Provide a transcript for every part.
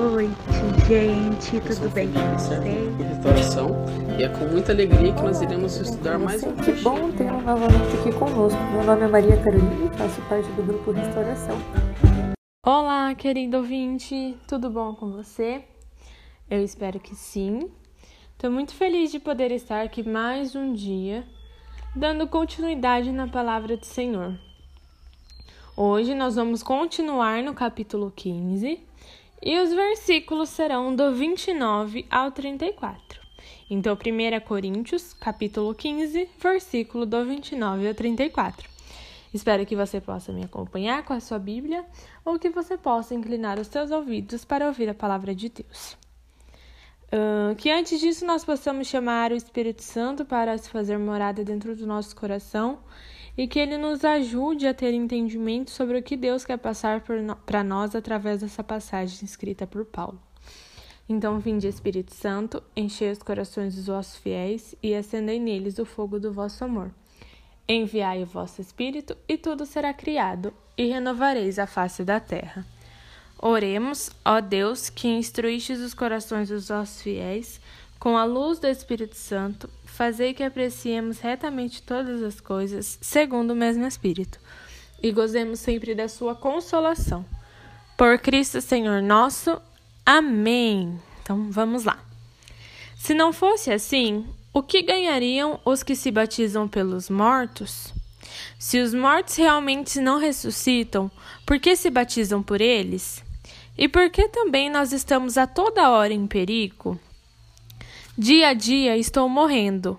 gente. Eu sou Tudo bem com vocês? Restauração. E é com muita alegria que nós iremos estudar mais um Que bom tê-lo novamente aqui conosco. Meu nome é Maria Carolina e faço parte do grupo Restauração. Olá, querido ouvinte. Tudo bom com você? Eu espero que sim. Estou muito feliz de poder estar aqui mais um dia, dando continuidade na palavra do Senhor. Hoje nós vamos continuar no capítulo 15 e os versículos serão do 29 ao 34. Então, 1 Coríntios, capítulo 15, versículo do 29 ao 34. Espero que você possa me acompanhar com a sua Bíblia ou que você possa inclinar os seus ouvidos para ouvir a palavra de Deus. Uh, que antes disso nós possamos chamar o Espírito Santo para se fazer morada dentro do nosso coração e que ele nos ajude a ter entendimento sobre o que Deus quer passar para nós através dessa passagem escrita por Paulo. Então, vinde Espírito Santo, enchei os corações dos vossos fiéis e acendei neles o fogo do vosso amor. Enviai o vosso Espírito e tudo será criado, e renovareis a face da terra. Oremos, ó Deus, que instruístes os corações dos vossos fiéis, com a luz do Espírito Santo, fazei que apreciemos retamente todas as coisas, segundo o mesmo Espírito, e gozemos sempre da sua consolação. Por Cristo Senhor nosso. Amém. Então vamos lá. Se não fosse assim, o que ganhariam os que se batizam pelos mortos? Se os mortos realmente não ressuscitam, por que se batizam por eles? E por que também nós estamos a toda hora em perigo? Dia a dia estou morrendo.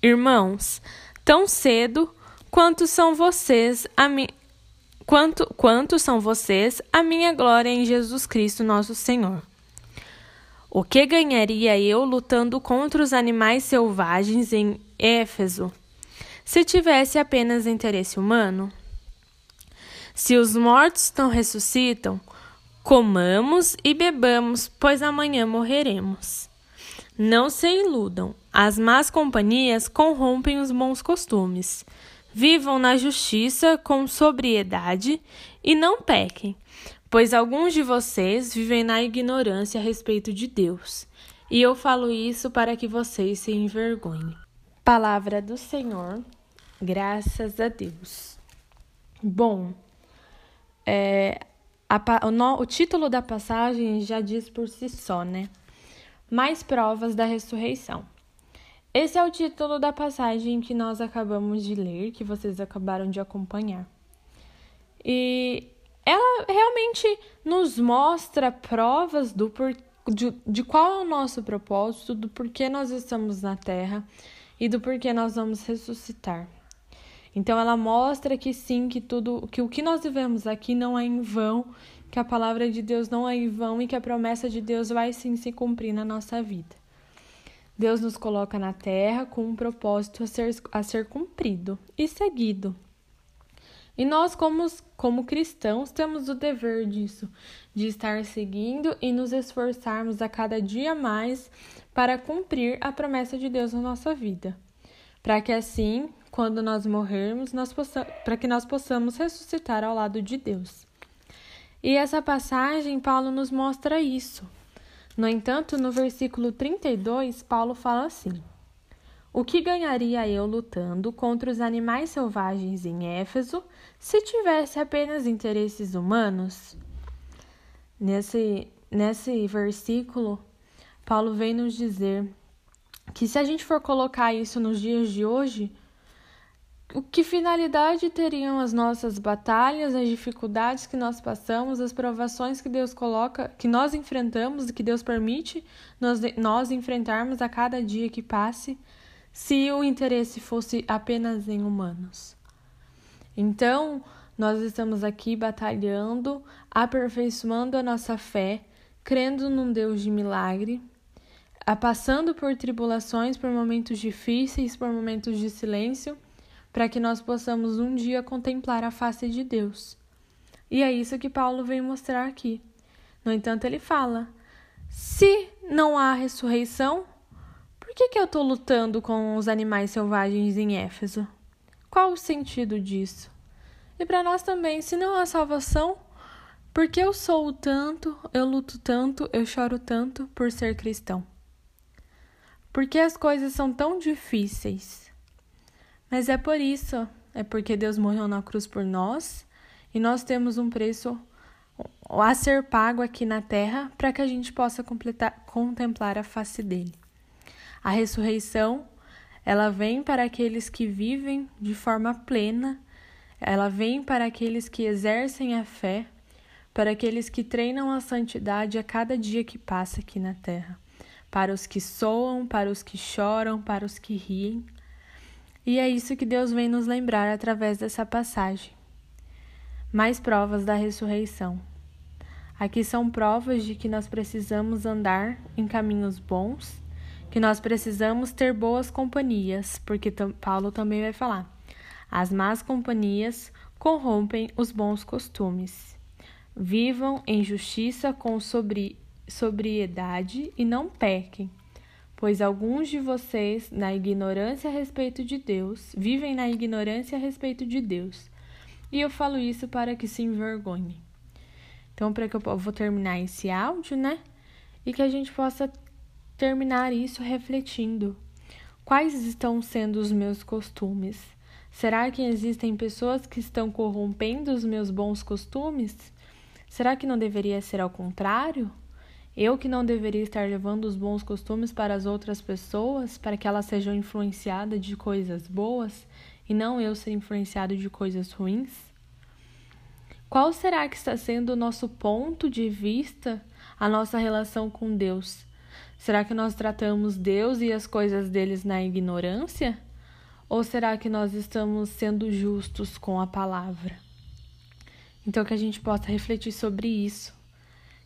Irmãos, tão cedo quanto são vocês a mi... quanto, quanto são vocês a minha glória em Jesus Cristo, nosso Senhor. O que ganharia eu lutando contra os animais selvagens em Éfeso, se tivesse apenas interesse humano? Se os mortos não ressuscitam, comamos e bebamos, pois amanhã morreremos. Não se iludam, as más companhias corrompem os bons costumes. Vivam na justiça com sobriedade e não pequem, pois alguns de vocês vivem na ignorância a respeito de Deus. E eu falo isso para que vocês se envergonhem. Palavra do Senhor, graças a Deus. Bom, é, a, o, no, o título da passagem já diz por si só, né? Mais provas da ressurreição. Esse é o título da passagem que nós acabamos de ler, que vocês acabaram de acompanhar. E ela realmente nos mostra provas do por, de, de qual é o nosso propósito, do porquê nós estamos na Terra e do porquê nós vamos ressuscitar. Então ela mostra que sim, que tudo, que o que nós vivemos aqui não é em vão, que a palavra de Deus não é em vão e que a promessa de Deus vai sim se cumprir na nossa vida. Deus nos coloca na terra com um propósito a ser, a ser cumprido e seguido. E nós, como, como cristãos, temos o dever disso, de estar seguindo e nos esforçarmos a cada dia mais para cumprir a promessa de Deus na nossa vida. Para que assim, quando nós morrermos, nós para que nós possamos ressuscitar ao lado de Deus. E essa passagem, Paulo nos mostra isso. No entanto, no versículo 32, Paulo fala assim: O que ganharia eu lutando contra os animais selvagens em Éfeso se tivesse apenas interesses humanos? Nesse, nesse versículo, Paulo vem nos dizer que se a gente for colocar isso nos dias de hoje, o que finalidade teriam as nossas batalhas, as dificuldades que nós passamos, as provações que Deus coloca, que nós enfrentamos e que Deus permite nós, nós enfrentarmos a cada dia que passe, se o interesse fosse apenas em humanos? Então, nós estamos aqui batalhando, aperfeiçoando a nossa fé, crendo num Deus de milagre, passando por tribulações, por momentos difíceis, por momentos de silêncio, para que nós possamos um dia contemplar a face de Deus. E é isso que Paulo vem mostrar aqui. No entanto, ele fala: se não há ressurreição, por que, que eu estou lutando com os animais selvagens em Éfeso? Qual o sentido disso? E para nós também, se não há salvação, por que eu sou tanto, eu luto tanto, eu choro tanto por ser cristão? Por que as coisas são tão difíceis? Mas é por isso, é porque Deus morreu na cruz por nós e nós temos um preço a ser pago aqui na terra para que a gente possa completar, contemplar a face dele. A ressurreição, ela vem para aqueles que vivem de forma plena, ela vem para aqueles que exercem a fé, para aqueles que treinam a santidade a cada dia que passa aqui na terra, para os que soam, para os que choram, para os que riem. E é isso que Deus vem nos lembrar através dessa passagem. Mais provas da ressurreição. Aqui são provas de que nós precisamos andar em caminhos bons que nós precisamos ter boas companhias, porque Paulo também vai falar. As más companhias corrompem os bons costumes. Vivam em justiça com sobri sobriedade e não pequem, pois alguns de vocês, na ignorância a respeito de Deus, vivem na ignorância a respeito de Deus. E eu falo isso para que se envergonhem. Então, para que eu vou terminar esse áudio, né? E que a gente possa terminar isso refletindo: quais estão sendo os meus costumes? Será que existem pessoas que estão corrompendo os meus bons costumes? Será que não deveria ser ao contrário? Eu que não deveria estar levando os bons costumes para as outras pessoas, para que elas sejam influenciadas de coisas boas e não eu ser influenciado de coisas ruins? Qual será que está sendo o nosso ponto de vista, a nossa relação com Deus? Será que nós tratamos Deus e as coisas deles na ignorância? Ou será que nós estamos sendo justos com a palavra? Então, que a gente possa refletir sobre isso.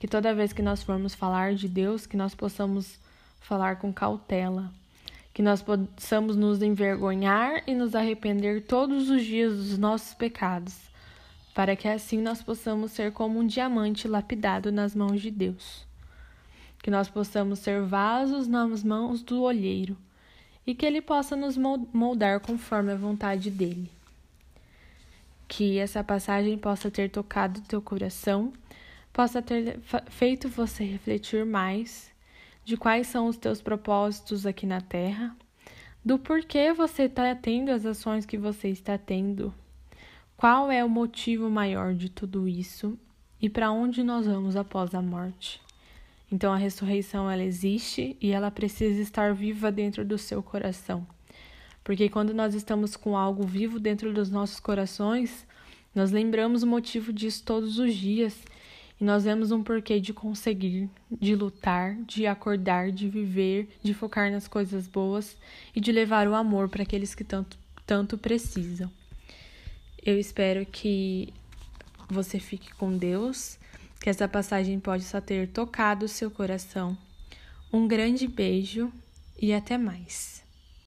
Que toda vez que nós formos falar de Deus, que nós possamos falar com cautela. Que nós possamos nos envergonhar e nos arrepender todos os dias dos nossos pecados, para que assim nós possamos ser como um diamante lapidado nas mãos de Deus que nós possamos ser vasos nas mãos do olheiro e que ele possa nos moldar conforme a vontade dele. Que essa passagem possa ter tocado teu coração, possa ter feito você refletir mais de quais são os teus propósitos aqui na terra, do porquê você está tendo as ações que você está tendo, qual é o motivo maior de tudo isso e para onde nós vamos após a morte. Então a ressurreição ela existe e ela precisa estar viva dentro do seu coração. Porque quando nós estamos com algo vivo dentro dos nossos corações, nós lembramos o motivo disso todos os dias e nós vemos um porquê de conseguir, de lutar, de acordar, de viver, de focar nas coisas boas e de levar o amor para aqueles que tanto, tanto precisam. Eu espero que você fique com Deus que essa passagem possa ter tocado o seu coração. Um grande beijo e até mais.